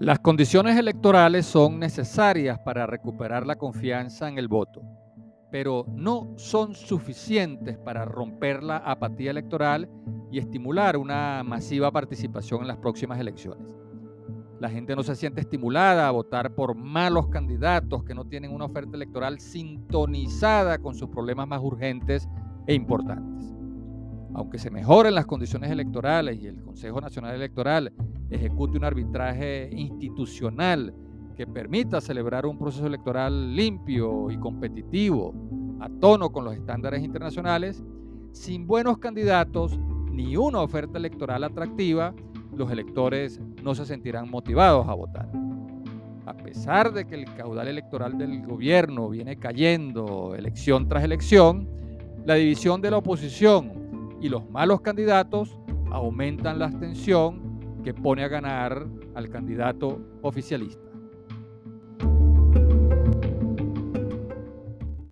Las condiciones electorales son necesarias para recuperar la confianza en el voto, pero no son suficientes para romper la apatía electoral y estimular una masiva participación en las próximas elecciones. La gente no se siente estimulada a votar por malos candidatos que no tienen una oferta electoral sintonizada con sus problemas más urgentes e importantes. Aunque se mejoren las condiciones electorales y el Consejo Nacional Electoral ejecute un arbitraje institucional que permita celebrar un proceso electoral limpio y competitivo, a tono con los estándares internacionales, sin buenos candidatos ni una oferta electoral atractiva, los electores no se sentirán motivados a votar. A pesar de que el caudal electoral del gobierno viene cayendo elección tras elección, la división de la oposición y los malos candidatos aumentan la abstención que pone a ganar al candidato oficialista.